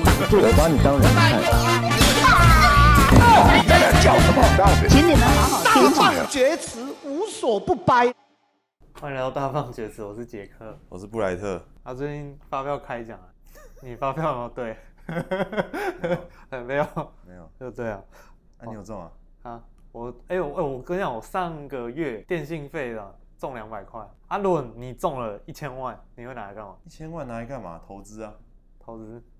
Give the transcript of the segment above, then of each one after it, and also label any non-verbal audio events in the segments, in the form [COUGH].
我把你当人看。叫什么？请你们好好听话。大放厥词，无所不掰。欢迎来到大放厥词，我是杰克，我是布莱特。他、啊、最近发票开奖了，你发票有没有对？[LAUGHS] 没有，没有，就对啊。那、啊、你有中啊？啊，我哎呦哎，我跟你讲，我上个月电信费的中两百块。阿、啊、伦，你中了一千万，你会拿来干嘛？一千万拿来干嘛？投资啊。投资啊？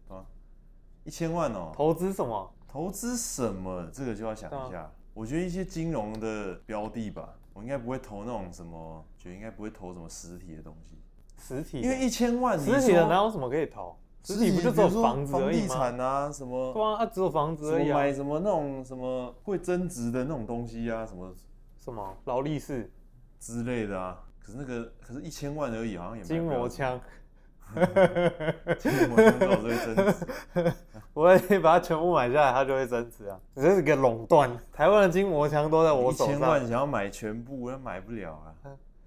一千万哦。投资什么？投资什么？这个就要想一下。我觉得一些金融的标的吧，我应该不会投那种什么，觉得应该不会投什么实体的东西。实体？因为一千万，实体的哪有什么可以投？实体不就只有房子？房地产啊，什么？对啊，啊只有房子而已、啊。买什么那种什么会增值的那种东西啊？什么什么劳力士之类的啊？可是那个可是一千万而已，好像也没筋膜枪。筋膜枪就会增值。我也把它全部买下来，它就会增值啊！这是个垄断，台湾的筋膜枪都在我手上。一千万想要买全部，那买不了啊。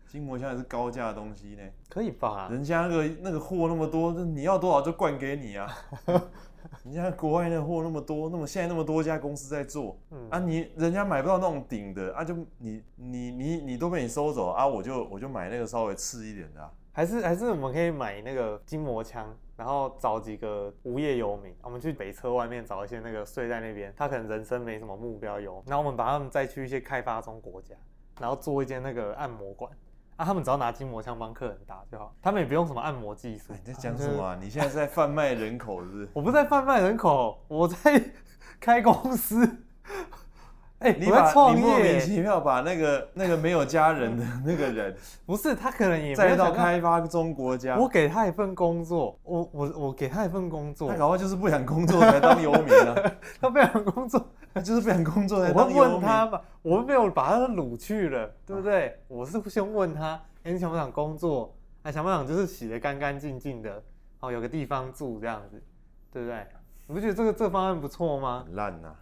筋膜枪也是高价的东西呢，可以吧？人家那个那个货那么多，你要多少就灌给你啊。[LAUGHS] 人家国外的货那么多，那么现在那么多家公司在做，嗯、啊你，你人家买不到那种顶的啊，就你你你你都被你收走啊，我就我就买那个稍微次一点的、啊。还是还是我们可以买那个筋膜枪，然后找几个无业游民，我们去北车外面找一些那个睡在那边，他可能人生没什么目标游，然后我们把他们再去一些开发中国家，然后做一间那个按摩馆。啊，他们只要拿筋膜枪帮客人打就好，他们也不用什么按摩技术。[LAUGHS] 你在讲什么啊？你现在是在贩卖人口是不是？我不是在贩卖人口，我在 [LAUGHS] 开公司。哎、欸，你把你莫名其妙把那个那个没有家人的 [LAUGHS] 那个人，不是他可能也再到开发中国家。我给他一份工作，我我我给他一份工作，他搞不好就是不想工作才当游民啊。[LAUGHS] 他不想工作，他就是不想工作才当游民。我会问他嘛，我们没有把他掳去了，对不对？啊、我是先问他，哎、欸，你想不想工作？哎想不想就是洗得干干净净的，哦，有个地方住这样子，对不对？你不觉得这个这个方案不错吗？烂呐！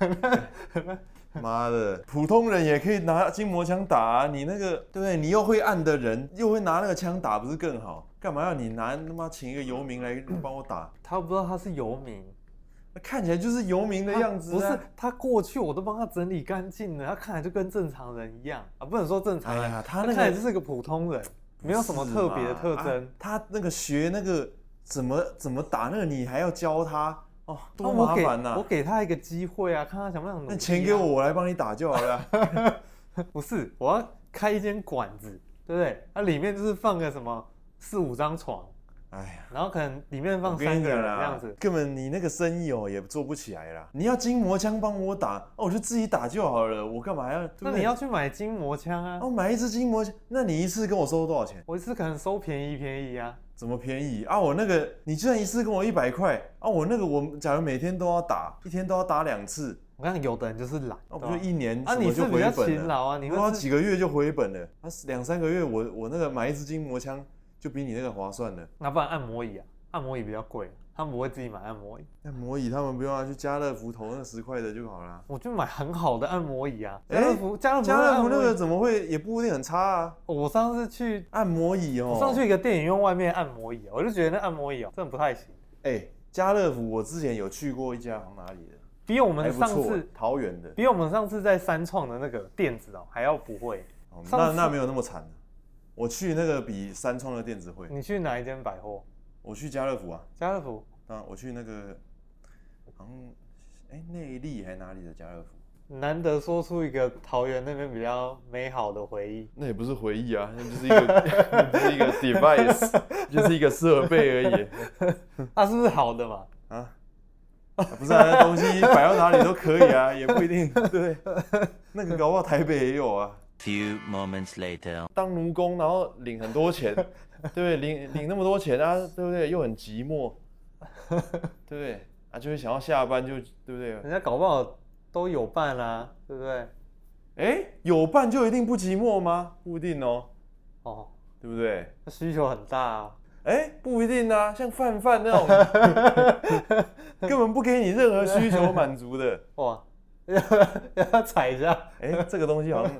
[LAUGHS] [LAUGHS] 妈的，普通人也可以拿筋膜枪打啊！你那个对不对？你又会按的人，又会拿那个枪打，不是更好？干嘛要你拿他妈请一个游民来帮我打？他不知道他是游民，看起来就是游民的样子啊。不是，他过去我都帮他整理干净了，他看起来就跟正常人一样啊！不能说正常人，哎，他那个，他看起来就是个普通人，没有什么特别的特征。啊，他那个学那个怎么怎么打那个，你还要教他。哦，多麻烦呐、啊！我给他一个机会啊，看他想不想努力、啊。那钱给我，我来帮你打就好了、啊。[LAUGHS] 不是，我要开一间馆子，对不对？它里面就是放个什么四五张床，哎呀，然后可能里面放三个人这样子，根本你那个生意哦也做不起来啦。你要筋膜枪帮我打，哦，我就自己打就好了，我干嘛要？那你要去买筋膜枪啊？哦，买一支筋膜枪，那你一次跟我收多少钱？我一次可能收便宜便宜啊。怎么便宜啊？我那个，你居然一次跟我一百块啊，我那个我假如每天都要打，一天都要打两次，我看有的人就是懒，那不就一年啊？你是比较勤劳啊，你花几个月就回本了，啊，两三个月我我那个买一支筋膜枪就比你那个划算了。那不然按摩椅啊？按摩椅比较贵。他们不会自己买按摩椅，按摩椅他们不用啊，去家乐福投那十块的就好了。我就买很好的按摩椅啊，家乐福家乐福家乐福那个怎么会也不一定很差啊？我上次去按摩椅哦，我上次去一个电影院外面按摩椅，我就觉得那按摩椅哦真的不太行。哎，家乐福我之前有去过一家，从哪里的？比我们上次桃园的，比我们上次在三创的那个店子哦还要不会。那那没有那么惨，我去那个比三创的电子会。你去哪一间百货？我去家乐福啊，家乐福。啊，我去那个，好像，哎，内坜还是哪里的家乐福？难得说出一个桃园那边比较美好的回忆。那也不是回忆啊，那就是一个，[LAUGHS] 就是一个 [LAUGHS] device，就是一个设备而已。[LAUGHS] 它是不是好的嘛？啊，不是啊，那东西摆到哪里都可以啊，也不一定。对，那个搞不好台北也有啊。Few moments later，当奴工然后领很多钱，[LAUGHS] 对不对？领领那么多钱啊，对不对？又很寂寞。[LAUGHS] 对不对？啊，就会想要下班就对不对？人家搞不好都有伴啊，对不对？哎，有伴就一定不寂寞吗？不一定哦。哦，对不对？那需求很大啊。哎，不一定啊，像范范那种，[LAUGHS] 根本不给你任何需求满足的。哇，要要踩一下。哎，这个东西好像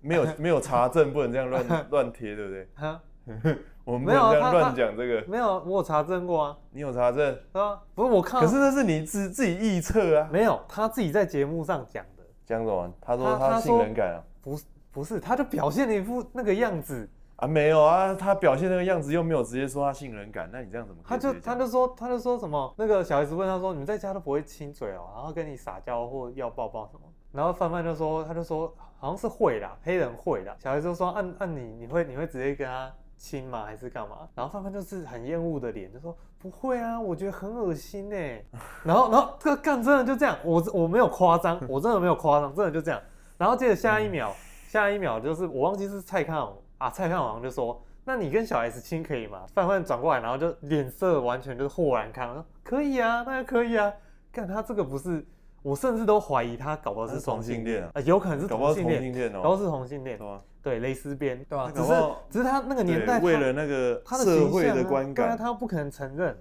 没有 [LAUGHS] 没有查证，不能这样乱 [LAUGHS] 乱贴，对不对？[LAUGHS] 我们没有这样乱讲这个。没有，我有查证过啊。你有查证？啊，不是我看。可是那是你自自己臆测啊。没有，他自己在节目上讲的。讲什么？他说他性冷感啊。不是，不是，他就表现了一副那个样子。啊，没有啊，他表现那个样子又没有直接说他性冷感，那你这样怎么？他就他就说他就说什么？那个小孩子问他说：“你们在家都不会亲嘴哦，然后跟你撒娇或要抱抱什么？”然后范范就说：“他就说好像是会啦，黑人会啦。”小 S 就说：“按按你你会你会直接跟他亲吗？还是干嘛？”然后范范就是很厌恶的脸，就说：“不会啊，我觉得很恶心哎。”然后然后这个干真的就这样，我我没有夸张，我真的没有夸张，真的就这样。然后接着下一秒，下一秒就是我忘记是蔡康永啊，蔡康永就说。那你跟小 S 亲可以吗？范范转过来，然后就脸色完全就是豁然开朗，说可以啊，那就可以啊。看他这个不是，我甚至都怀疑他搞不好是双性恋啊，有可能是同性恋，搞不好是同性恋，对，蕾丝边，对吧？只是只是他那个年代，为了那个社会的观感，他不可能承认。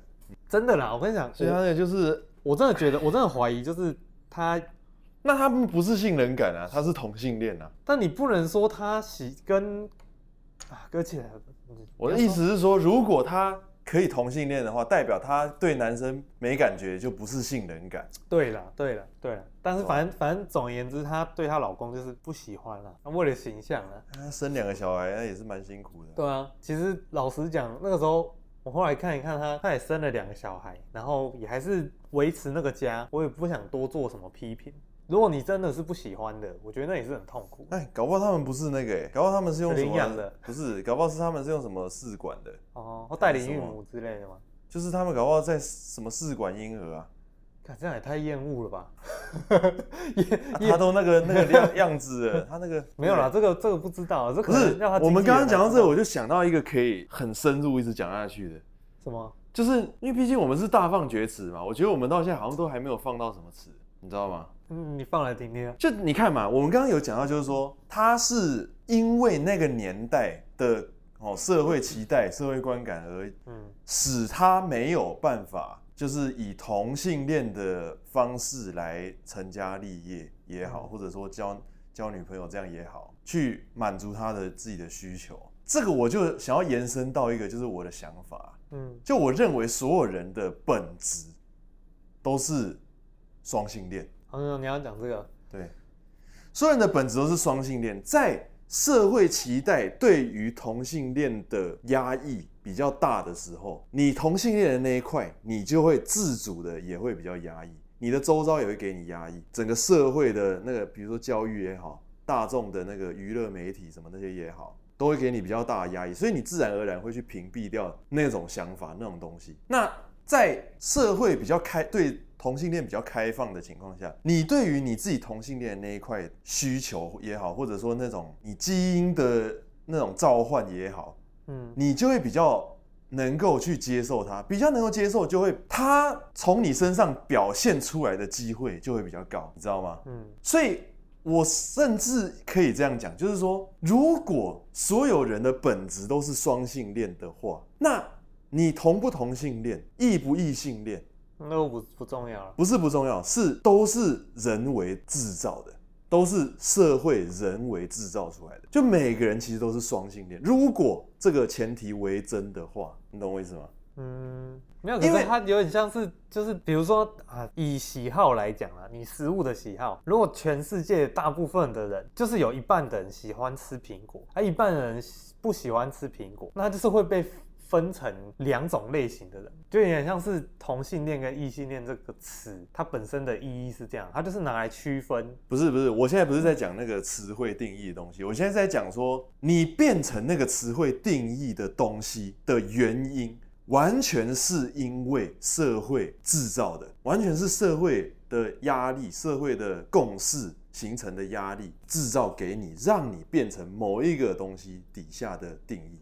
真的啦，我跟你讲，所以他那个就是，我真的觉得，我真的怀疑，就是他，那他不是性冷感啊，他是同性恋啊。但你不能说他喜跟啊搁起来了。我的意思是说，如果他可以同性恋的话，代表他对男生没感觉，就不是性冷感。对了，对了，对了。但是反正反正总而言之，她对她老公就是不喜欢了。她为了形象啊，她生两个小孩，那也是蛮辛苦的。对啊，其实老实讲，那个时候我后来看一看她，她也生了两个小孩，然后也还是维持那个家。我也不想多做什么批评。如果你真的是不喜欢的，我觉得那也是很痛苦。哎，搞不好他们不是那个，哎，搞不好他们是用什么领养的？不是，搞不好是他们是用什么试管的？哦，或代理孕母之类的吗？就是他们搞不好在什么试管婴儿啊？看这样也太厌恶了吧？[LAUGHS] [LAUGHS] 他都那个那个样样子了，[LAUGHS] 他那个没有啦，这个这个不知道，这可是我们刚刚讲到这个，我就想到一个可以很深入一直讲下去的。什么？就是因为毕竟我们是大放厥词嘛，我觉得我们到现在好像都还没有放到什么词，你知道吗？嗯，你放来听听啊。就你看嘛，我们刚刚有讲到，就是说他是因为那个年代的哦社会期待、社会观感而嗯，使他没有办法，就是以同性恋的方式来成家立业也好，或者说交交女朋友这样也好，去满足他的自己的需求。这个我就想要延伸到一个，就是我的想法，嗯，就我认为所有人的本质都是双性恋。嗯，你要讲这个？对，所有人的本质都是双性恋，在社会期待对于同性恋的压抑比较大的时候，你同性恋的那一块，你就会自主的也会比较压抑，你的周遭也会给你压抑，整个社会的那个，比如说教育也好，大众的那个娱乐媒体什么那些也好，都会给你比较大的压抑，所以你自然而然会去屏蔽掉那种想法、那种东西。那在社会比较开对。同性恋比较开放的情况下，你对于你自己同性恋的那一块需求也好，或者说那种你基因的那种召唤也好，嗯，你就会比较能够去接受它，比较能够接受，就会它从你身上表现出来的机会就会比较高，你知道吗？嗯，所以我甚至可以这样讲，就是说，如果所有人的本质都是双性恋的话，那你同不同性恋，异不异性恋？那个不不重要了，不是不重要，是都是人为制造的，都是社会人为制造出来的。就每个人其实都是双性恋，如果这个前提为真的话，你懂我意思吗？嗯，没有，因为它有点像是，就是比如说啊，以喜好来讲啊，你食物的喜好，如果全世界大部分的人，就是有一半的人喜欢吃苹果，而一半的人不喜欢吃苹果，那就是会被。分成两种类型的人，就有点像是同性恋跟异性恋这个词，它本身的意义是这样，它就是拿来区分。不是不是，我现在不是在讲那个词汇定义的东西，我现在在讲说，你变成那个词汇定义的东西的原因，完全是因为社会制造的，完全是社会的压力、社会的共识形成的压力制造给你，让你变成某一个东西底下的定义。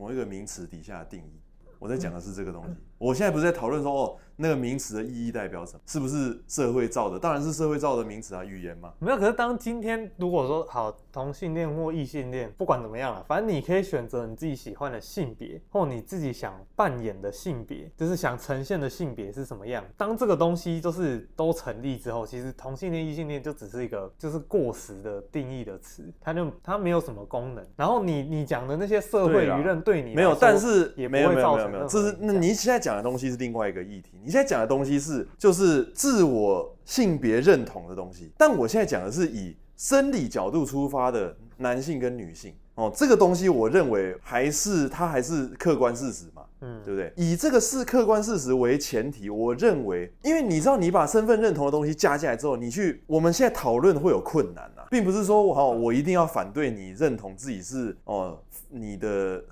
某一个名词底下的定义，我在讲的是这个东西。我现在不是在讨论说哦，那个名词的意义代表什么？是不是社会造的？当然是社会造的名词啊，语言嘛。没有，可是当今天如果说好同性恋或异性恋，不管怎么样了，反正你可以选择你自己喜欢的性别，或你自己想扮演的性别，就是想呈现的性别是什么样。当这个东西就是都成立之后，其实同性恋、异性恋就只是一个就是过时的定义的词，它就它没有什么功能。然后你你讲的那些社会舆论对你没有，但是也没有没有没有没有，这是那你现在讲。讲的东西是另外一个议题，你现在讲的东西是就是自我性别认同的东西，但我现在讲的是以生理角度出发的男性跟女性哦，这个东西我认为还是它还是客观事实嘛，嗯，对不对？以这个是客观事实为前提，我认为，因为你知道你把身份认同的东西加进来之后，你去我们现在讨论会有困难啊，并不是说我好我一定要反对你认同自己是哦你的。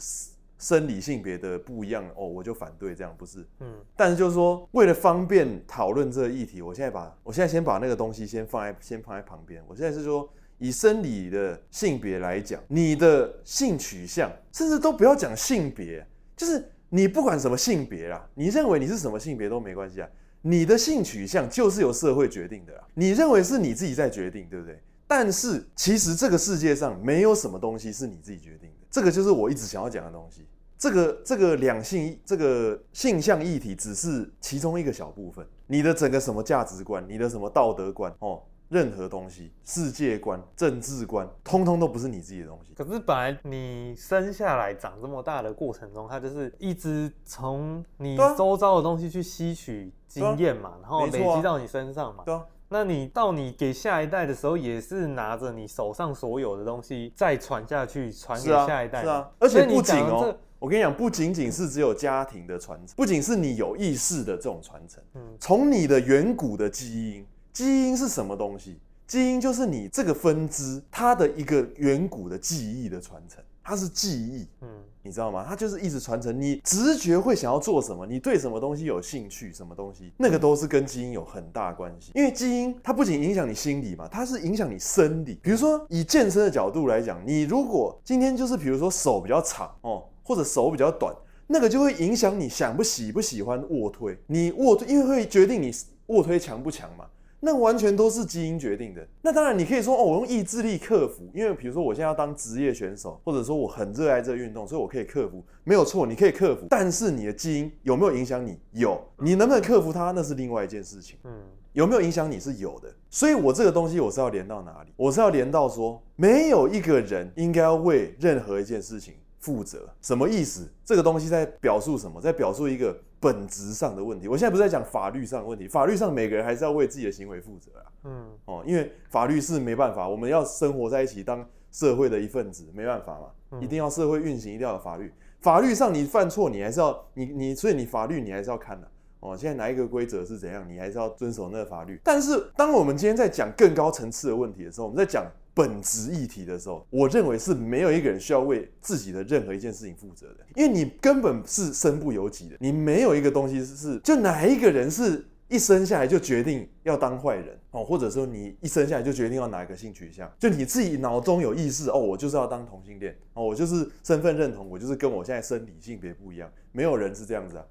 生理性别的不一样哦，我就反对这样，不是？嗯，但是就是说，为了方便讨论这个议题，我现在把我现在先把那个东西先放在先放在旁边。我现在是说，以生理的性别来讲，你的性取向，甚至都不要讲性别，就是你不管什么性别啦，你认为你是什么性别都没关系啊。你的性取向就是由社会决定的啦，你认为是你自己在决定，对不对？但是其实这个世界上没有什么东西是你自己决定的。这个就是我一直想要讲的东西。这个这个两性这个性向议题只是其中一个小部分。你的整个什么价值观，你的什么道德观哦，任何东西，世界观、政治观，通通都不是你自己的东西。可是本来你生下来长这么大的过程中，它就是一直从你周遭的东西去吸取经验嘛，然后累积到你身上嘛。对啊。那你到你给下一代的时候，也是拿着你手上所有的东西再传下去，传给下一代。是啊，而且不仅哦。我跟你讲，不仅仅是只有家庭的传承，不仅是你有意识的这种传承。嗯，从你的远古的基因，基因是什么东西？基因就是你这个分支它的一个远古的记忆的传承，它是记忆。嗯，你知道吗？它就是一直传承。你直觉会想要做什么？你对什么东西有兴趣？什么东西？那个都是跟基因有很大关系。因为基因它不仅影响你心理嘛，它是影响你生理。比如说以健身的角度来讲，你如果今天就是比如说手比较长哦。或者手比较短，那个就会影响你想不喜不喜欢卧推。你卧推，因为会决定你卧推强不强嘛。那完全都是基因决定的。那当然，你可以说哦，我用意志力克服。因为比如说，我现在要当职业选手，或者说我很热爱这个运动，所以我可以克服。没有错，你可以克服。但是你的基因有没有影响你？有。你能不能克服它？那是另外一件事情。嗯，有没有影响你是有的。所以我这个东西我是要连到哪里？我是要连到说，没有一个人应该要为任何一件事情。负责什么意思？这个东西在表述什么？在表述一个本质上的问题。我现在不是在讲法律上的问题，法律上每个人还是要为自己的行为负责啊。嗯，哦，因为法律是没办法，我们要生活在一起，当社会的一份子，没办法嘛，一定要社会运行，一定要有法律。法律上你犯错，你还是要你你，所以你法律你还是要看的。哦，现在哪一个规则是怎样，你还是要遵守那个法律。但是当我们今天在讲更高层次的问题的时候，我们在讲。本质议题的时候，我认为是没有一个人需要为自己的任何一件事情负责的，因为你根本是身不由己的，你没有一个东西是就哪一个人是一生下来就决定要当坏人哦，或者说你一生下来就决定要哪一个性取向，就你自己脑中有意识哦，我就是要当同性恋哦，我就是身份认同，我就是跟我现在生理性别不一样，没有人是这样子啊，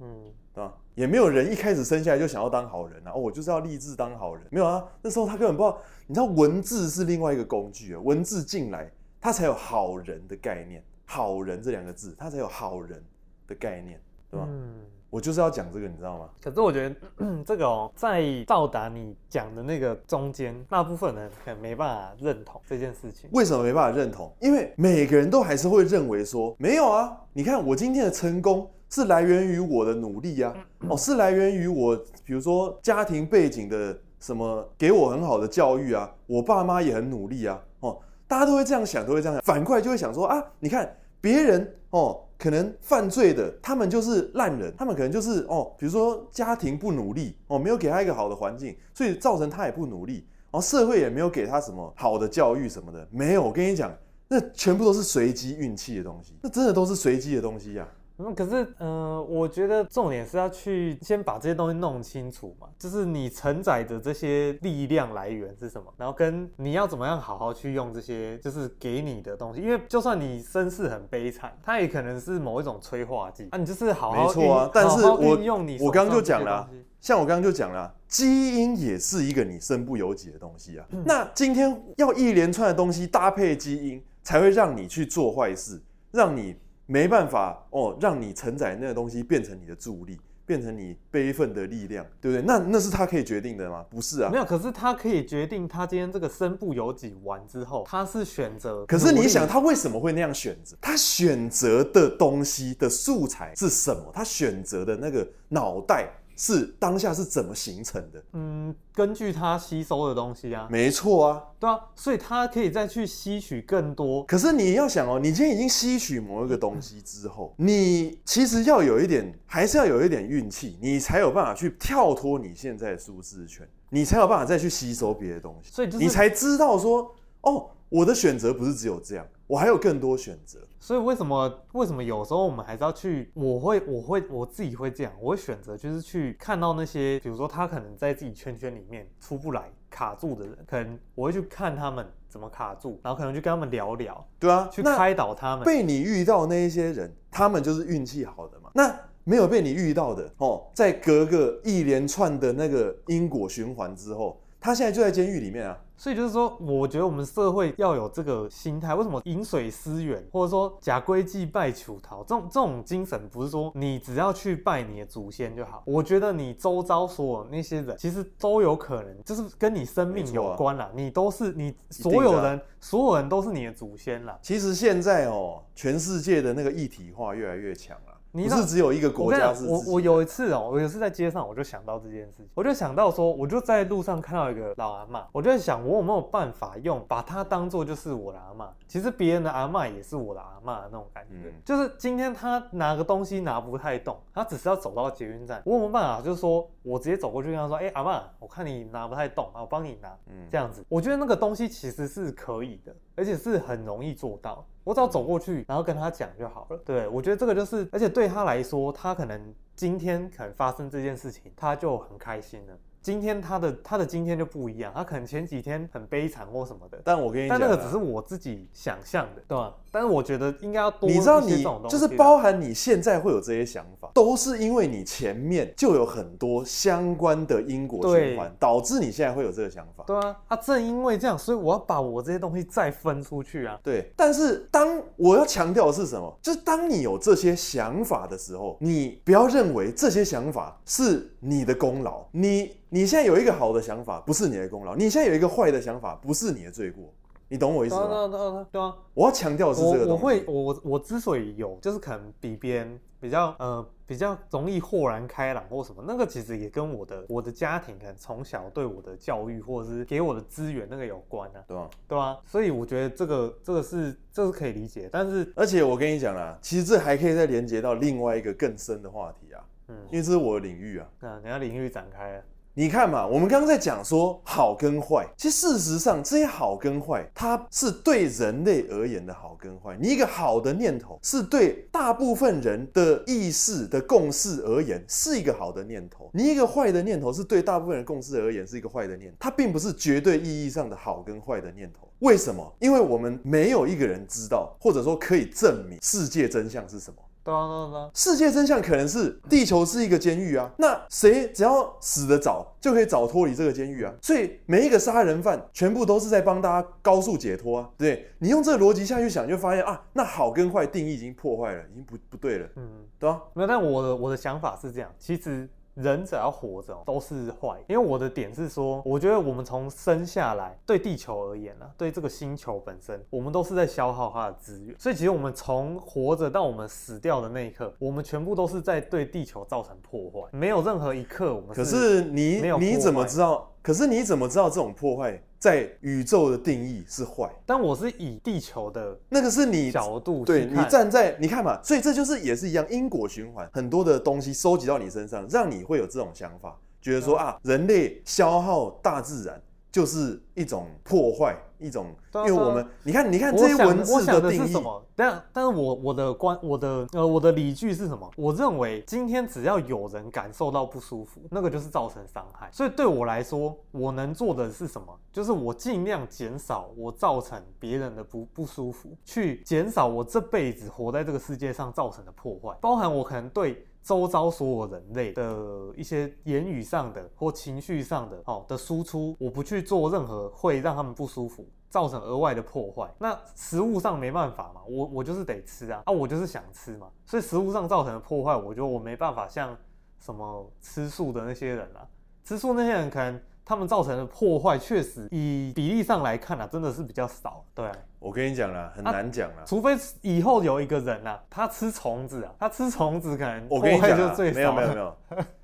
嗯。啊，也没有人一开始生下来就想要当好人啊！哦，我就是要立志当好人，没有啊。那时候他根本不知道，你知道文字是另外一个工具啊，文字进来，他才有好人的概念，好人这两个字，他才有好人的概念，对吧？嗯，我就是要讲这个，你知道吗？可是我觉得、嗯、这个哦，在到达你讲的那个中间，大部分人可能没办法认同这件事情。为什么没办法认同？因为每个人都还是会认为说，没有啊。你看我今天的成功。是来源于我的努力呀，哦，是来源于我，比如说家庭背景的什么，给我很好的教育啊，我爸妈也很努力啊，哦，大家都会这样想，都会这样想，反过来就会想说啊，你看别人哦，可能犯罪的，他们就是烂人，他们可能就是哦，比如说家庭不努力哦，没有给他一个好的环境，所以造成他也不努力，然后社会也没有给他什么好的教育什么的，没有，我跟你讲，那全部都是随机运气的东西，那真的都是随机的东西呀。嗯，可是，嗯、呃，我觉得重点是要去先把这些东西弄清楚嘛，就是你承载的这些力量来源是什么，然后跟你要怎么样好好去用这些，就是给你的东西。因为就算你身世很悲惨，它也可能是某一种催化剂啊。你就是好好没错啊，但是我用你，我刚刚就讲了，像我刚刚就讲了，基因也是一个你身不由己的东西啊。嗯、那今天要一连串的东西搭配基因，才会让你去做坏事，让你。没办法哦，让你承载那个东西变成你的助力，变成你悲愤的力量，对不对？那那是他可以决定的吗？不是啊，没有。可是他可以决定，他今天这个身不由己完之后，他是选择。可是你想，他为什么会那样选择？他选择的东西的素材是什么？他选择的那个脑袋。是当下是怎么形成的？嗯，根据它吸收的东西啊，没错啊，对啊，所以它可以再去吸取更多。可是你要想哦，你今天已经吸取某一个东西之后，你其实要有一点，还是要有一点运气，你才有办法去跳脱你现在的舒适圈，你才有办法再去吸收别的东西，所以就是你才知道说，哦，我的选择不是只有这样。我还有更多选择，所以为什么为什么有时候我们还是要去？我会我会我自己会这样，我会选择就是去看到那些，比如说他可能在自己圈圈里面出不来、卡住的人，可能我会去看他们怎么卡住，然后可能去跟他们聊聊，对啊，去开导他们。被你遇到那一些人，他们就是运气好的嘛。那没有被你遇到的哦，在隔个一连串的那个因果循环之后，他现在就在监狱里面啊。所以就是说，我觉得我们社会要有这个心态。为什么饮水思源，或者说假归祭拜求桃这种这种精神，不是说你只要去拜你的祖先就好。我觉得你周遭所有那些人，其实都有可能，就是跟你生命有关啦。你都是你所有人，所有人都是你的祖先啦。其实现在哦，全世界的那个一体化越来越强了。你不是只有一个国家是？我我有一次哦，我有一次在街上，我就想到这件事情，我就想到说，我就在路上看到一个老阿妈，我就在想，我有没有办法用把她当做就是我的阿妈？其实别人的阿妈也是我的阿妈的那种感觉，嗯、就是今天她拿个东西拿不太动，她只是要走到捷运站，我有没有办法就是说我直接走过去跟她说，哎、欸，阿妈，我看你拿不太动啊，我帮你拿，嗯，这样子，我觉得那个东西其实是可以的，而且是很容易做到。我只要走过去，然后跟他讲就好了。对，我觉得这个就是，而且对他来说，他可能今天可能发生这件事情，他就很开心了。今天他的他的今天就不一样，他可能前几天很悲惨或什么的。但我跟你讲，但那个只是我自己想象的，对吧？但是我觉得应该要多。你知道你，你就是包含你现在会有这些想法，都是因为你前面就有很多相关的因果循环，导致你现在会有这个想法。对啊，啊，正因为这样，所以我要把我这些东西再分出去啊。对，但是当我要强调的是什么？就是当你有这些想法的时候，你不要认为这些想法是你的功劳，你。你现在有一个好的想法，不是你的功劳；你现在有一个坏的想法，不是你的罪过。你懂我意思吗？对啊，对啊，对啊。我要强调的是这个东西。我会，我我之所以有，就是可能比别人比较呃比较容易豁然开朗或什么，那个其实也跟我的我的家庭可能从小对我的教育或者是给我的资源那个有关啊。对啊，对啊。所以我觉得这个这个是这是可以理解，但是而且我跟你讲啦，其实这还可以再连接到另外一个更深的话题啊。嗯，因为这是我的领域啊。啊，你要领域展开啊。你看嘛，我们刚刚在讲说好跟坏，其实事实上这些好跟坏，它是对人类而言的好跟坏。你一个好的念头，是对大部分人的意识的共识而言是一个好的念头；你一个坏的念头，是对大部分人共识而言是一个坏的念头。它并不是绝对意义上的好跟坏的念头。为什么？因为我们没有一个人知道，或者说可以证明世界真相是什么。对啊，对啊，世界真相可能是地球是一个监狱啊，那谁只要死得早，就可以早脱离这个监狱啊。所以每一个杀人犯全部都是在帮大家高速解脱啊。对，你用这个逻辑下去想，就发现啊，那好跟坏定义已经破坏了，已经不不对了。嗯，对啊。没有，但我的我的想法是这样，其实。人只要活着都是坏，因为我的点是说，我觉得我们从生下来对地球而言呢，对这个星球本身，我们都是在消耗它的资源，所以其实我们从活着到我们死掉的那一刻，我们全部都是在对地球造成破坏，没有任何一刻我们是。可是你你怎么知道？可是你怎么知道这种破坏在宇宙的定义是坏？但我是以地球的那个是你角度，对，你站在你看嘛，所以这就是也是一样因果循环，很多的东西收集到你身上，让你会有这种想法，觉得说啊，人类消耗大自然。就是一种破坏，一种，因为我们你看，你看这些文字的定义是什么？但但是我我的观我的呃我的理据是什么？我认为今天只要有人感受到不舒服，那个就是造成伤害。所以对我来说，我能做的是什么？就是我尽量减少我造成别人的不不舒服，去减少我这辈子活在这个世界上造成的破坏，包含我可能对。周遭所有人类的一些言语上的或情绪上的哦的输出，我不去做任何会让他们不舒服、造成额外的破坏。那食物上没办法嘛，我我就是得吃啊，啊我就是想吃嘛，所以食物上造成的破坏，我觉得我没办法像什么吃素的那些人啊，吃素那些人可能他们造成的破坏，确实以比例上来看啊，真的是比较少，对。我跟你讲啦，很难讲啦、啊，除非以后有一个人啊，他吃虫子啊，他吃虫子可能我跟你讲啊。没有没有没有，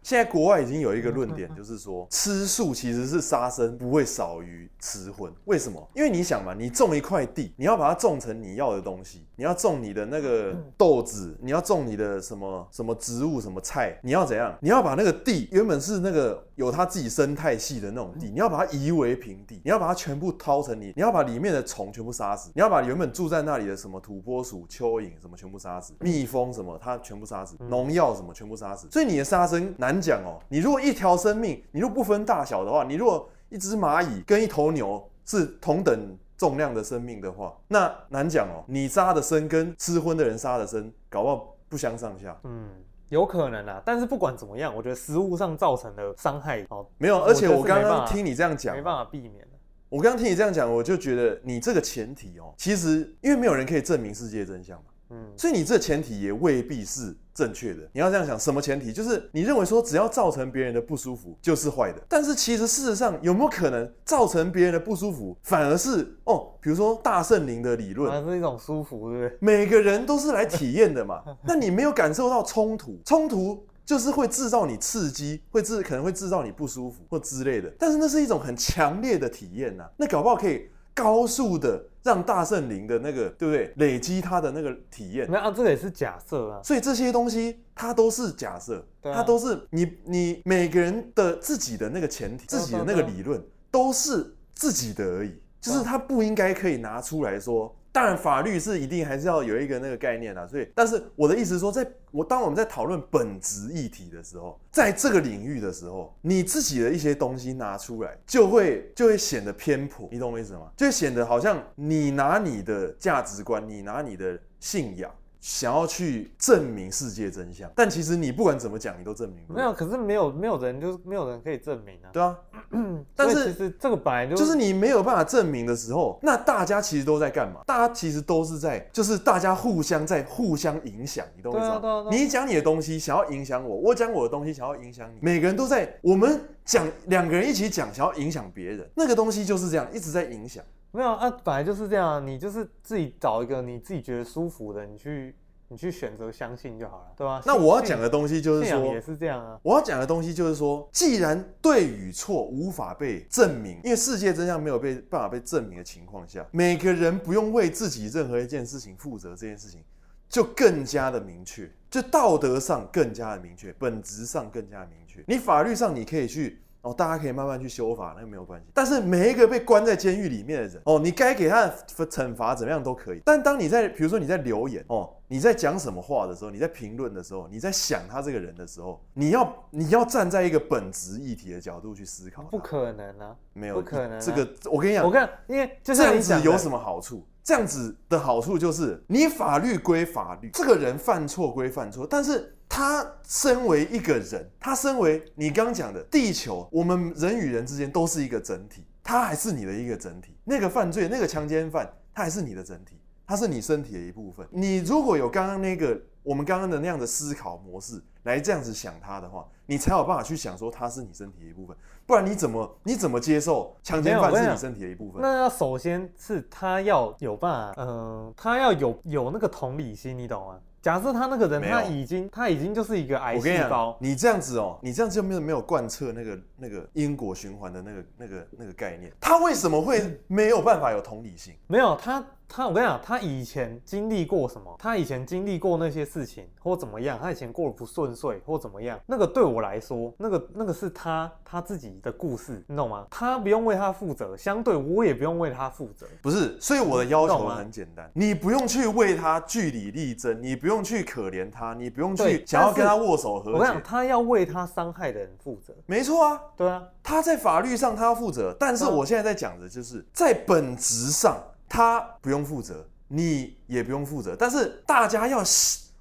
现在国外已经有一个论点，就是说吃素其实是杀生不会少于吃荤。为什么？因为你想嘛，你种一块地，你要把它种成你要的东西，你要种你的那个豆子，你要种你的什么什么植物什么菜，你要怎样？你要把那个地原本是那个有它自己生态系的那种地，你要把它夷为平地，你要把它全部掏成你，你要把里面的虫全部杀死。你要把原本住在那里的什么土拨鼠、蚯蚓什么全部杀死，蜜蜂什么它全部杀死，农药什么全部杀死。所以你的杀生难讲哦。你如果一条生命，你如果不分大小的话，你如果一只蚂蚁跟一头牛是同等重量的生命的话，那难讲哦。你杀的生跟吃荤的人杀的生，搞不好不相上下。嗯，有可能啊。但是不管怎么样，我觉得食物上造成的伤害哦，没有。而且我刚刚听你这样讲，没办法避免。我刚刚听你这样讲，我就觉得你这个前提哦，其实因为没有人可以证明世界真相嘛，嗯，所以你这前提也未必是正确的。你要这样想，什么前提？就是你认为说只要造成别人的不舒服就是坏的，但是其实事实上有没有可能造成别人的不舒服，反而是哦，比如说大圣灵的理论，反而是一种舒服，对不对？每个人都是来体验的嘛，那你没有感受到冲突，冲突。就是会制造你刺激，会制可能会制造你不舒服或之类的，但是那是一种很强烈的体验呐、啊，那搞不好可以高速的让大圣灵的那个，对不对？累积他的那个体验。那啊，这个也是假设啊。所以这些东西它都是假设，啊、它都是你你每个人的自己的那个前提，自己的那个理论都是自己的而已，就是他不应该可以拿出来说。当然，法律是一定还是要有一个那个概念啊。所以，但是我的意思是说，在我当我们在讨论本质议题的时候，在这个领域的时候，你自己的一些东西拿出来，就会就会显得偏颇，你懂我意思吗？就会显得好像你拿你的价值观，你拿你的信仰。想要去证明世界真相，但其实你不管怎么讲，你都证明不了。没有，可是没有没有人就是没有人可以证明啊。对啊，[CLEARS THROAT] 但是其实这个本来就是你没有办法证明的时候，那大家其实都在干嘛？大家其实都是在，就是大家互相在互相影响，你懂我意思吗？你讲你的东西想要影响我，我讲我的东西想要影响你，每个人都在，我们讲两个人一起讲想要影响别人，那个东西就是这样一直在影响。没有啊，本来就是这样，你就是自己找一个你自己觉得舒服的，你去你去选择相信就好了，对吧？那我要讲的东西就是说，也是这样啊。我要讲的东西就是说，既然对与错无法被证明，因为世界真相没有被办法被证明的情况下，每个人不用为自己任何一件事情负责，这件事情就更加的明确，就道德上更加的明确，本质上更加的明确。你法律上你可以去。哦，大家可以慢慢去修法，那个没有关系。但是每一个被关在监狱里面的人，哦，你该给他的惩罚怎么样都可以。但当你在，比如说你在留言，哦，你在讲什么话的时候，你在评论的时候，你在想他这个人的时候，你要你要站在一个本质议题的角度去思考。不可能啊，没有不可能啊。这个我跟你讲，我看，因为这样子有什么好处？这样子的好处就是，你法律归法律，这个人犯错归犯错，但是。他身为一个人，他身为你刚刚讲的地球，我们人与人之间都是一个整体，他还是你的一个整体。那个犯罪，那个强奸犯，他还是你的整体，他是你身体的一部分。你如果有刚刚那个我们刚刚的那样的思考模式来这样子想它的话，你才有办法去想说它是你身体的一部分。不然你怎么你怎么接受强奸犯是你身体的一部分？那要首先是他要有办法，嗯、呃，他要有有那个同理心，你懂吗？假设他那个人，他已经他已经就是一个癌细胞。你这样子哦，你这样子就没有没有贯彻那个那个因果循环的那个那个那个概念。他为什么会没有办法有同理心？没有他。他，我跟你讲，他以前经历过什么？他以前经历过那些事情，或怎么样？他以前过得不顺遂，或怎么样？那个对我来说，那个那个是他他自己的故事，你懂吗？他不用为他负责，相对我也不用为他负责。不是，所以我的要求很简单，你不用去为他据理力争，你不用去可怜他，你不用去想要跟他握手和解。我想他要为他伤害的人负责。没错啊，对啊，他在法律上他要负责，但是我现在在讲的就是在本质上。他不用负责，你也不用负责，但是大家要，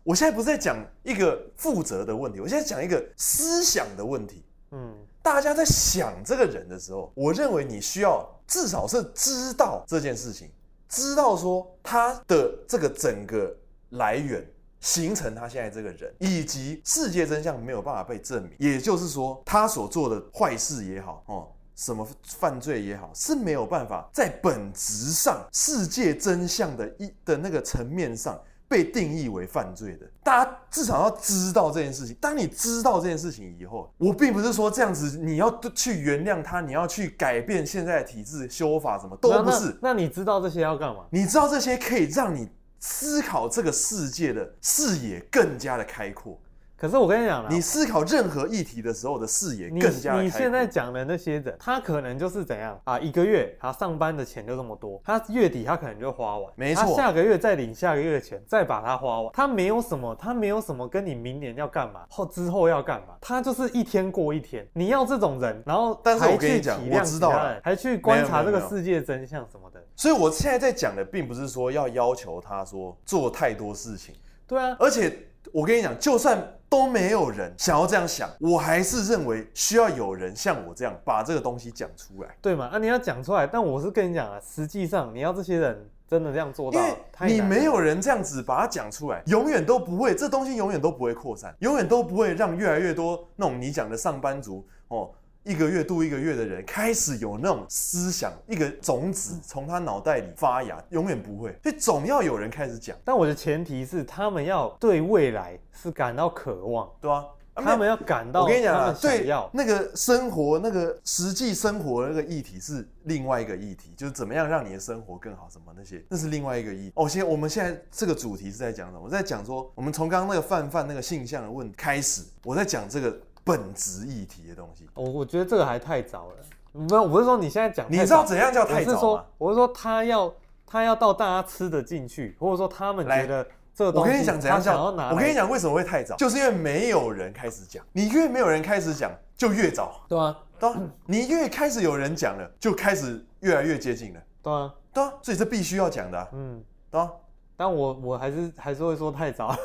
我现在不是在讲一个负责的问题，我现在讲一个思想的问题。嗯，大家在想这个人的时候，我认为你需要至少是知道这件事情，知道说他的这个整个来源，形成他现在这个人，以及世界真相没有办法被证明，也就是说他所做的坏事也好，哦。什么犯罪也好，是没有办法在本质上世界真相的一的那个层面上被定义为犯罪的。大家至少要知道这件事情。当你知道这件事情以后，我并不是说这样子你要去原谅他，你要去改变现在的体制、修法，什么都不是。那，你知道这些要干嘛？你知道这些可以让你思考这个世界的视野更加的开阔。可是我跟你讲了，你思考任何议题的时候的视野更加开。你现在讲的那些人，他可能就是怎样啊？一个月他上班的钱就这么多，他月底他可能就花完，没错。他下个月再领下个月的钱，再把它花完。他没有什么，他没有什么跟你明年要干嘛，后之后要干嘛，他就是一天过一天。你要这种人，然后但是我跟你讲，我知道了，还去观察这个世界真相什么的。所以我现在在讲的，并不是说要要求他说做太多事情。对啊，而且。我跟你讲，就算都没有人想要这样想，我还是认为需要有人像我这样把这个东西讲出来，对吗？啊，你要讲出来，但我是跟你讲啊，实际上你要这些人真的这样做到，因为你没有人这样子把它讲出来，永远都不会，这东西永远都不会扩散，永远都不会让越来越多那种你讲的上班族哦。一个月度一个月的人开始有那种思想，一个种子从他脑袋里发芽，永远不会，所以总要有人开始讲。但我的前提是，他们要对未来是感到渴望，对啊，他们要感到。我跟你讲啊，对，那个生活，那个实际生活的那个议题是另外一个议题，就是怎么样让你的生活更好，什么那些，那是另外一个议题。哦，现在我们现在这个主题是在讲什么？我在讲说，我们从刚刚那个泛泛那个性向的问题开始，我在讲这个。本质议题的东西，我我觉得这个还太早了。没有，我不是说你现在讲，你知道怎样叫太早吗？我是说，我是说他要他要到大家吃得进去，或者说他们觉得这个东西，我跟你讲怎样叫，我跟你讲为什么会太早，就是因为没有人开始讲，你越没有人开始讲，就越早，对啊，对啊，你越开始有人讲了，就开始越来越接近了，对啊，对啊，所以这必须要讲的，嗯，对啊，但我我还是还是会说太早，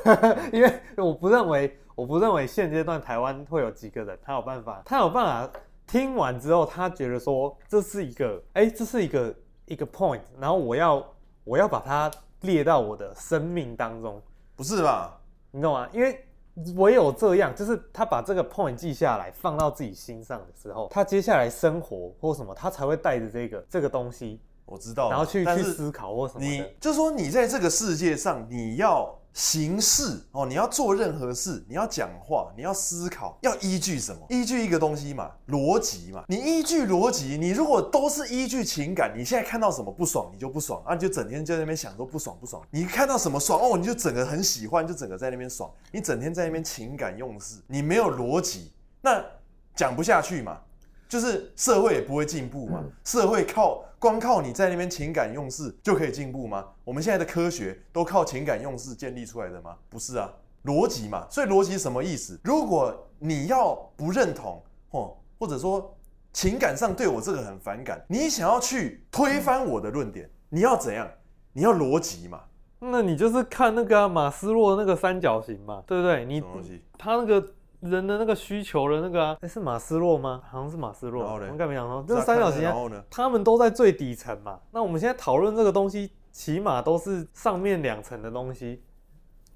因为我不认为。我不认为现阶段台湾会有几个人，他有办法，他有办法听完之后，他觉得说这是一个，哎，这是一个一个 point，然后我要我要把它列到我的生命当中，不是吧？你懂吗？因为唯有这样，就是他把这个 point 记下来，放到自己心上的时候，他接下来生活或什么，他才会带着这个这个东西，我知道，然后去去思考或什么。你就说，你在这个世界上，你要。行事哦，你要做任何事，你要讲话，你要思考，要依据什么？依据一个东西嘛，逻辑嘛。你依据逻辑，你如果都是依据情感，你现在看到什么不爽，你就不爽啊，你就整天就在那边想说不爽不爽。你看到什么爽哦，你就整个很喜欢，就整个在那边爽。你整天在那边情感用事，你没有逻辑，那讲不下去嘛。就是社会也不会进步嘛，社会靠光靠你在那边情感用事就可以进步吗？我们现在的科学都靠情感用事建立出来的吗？不是啊，逻辑嘛。所以逻辑什么意思？如果你要不认同，或或者说情感上对我这个很反感，你想要去推翻我的论点，你要怎样？你要逻辑嘛？那你就是看那个马斯洛那个三角形嘛，对不对？你他那个。人的那个需求的那个啊，哎，是马斯洛吗？好像是马斯洛。我们刚没讲到，这个三角形啊，他们都在最底层嘛。那我们现在讨论这个东西，起码都是上面两层的东西。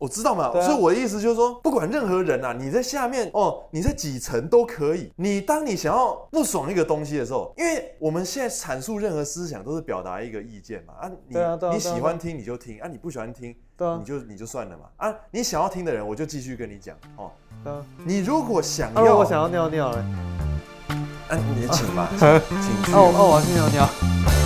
我知道嘛，啊、所以我的意思就是说，不管任何人啊，你在下面哦，你在几层都可以。你当你想要不爽一个东西的时候，因为我们现在阐述任何思想都是表达一个意见嘛。啊，你啊你喜欢听你就听。啊，你不喜欢听，啊、你就你就算了嘛。啊，你想要听的人我就继续跟你讲你如果想要，啊、我想要尿尿了，哎、啊，你请吧，[LAUGHS] 请去。哦哦，我要去尿尿。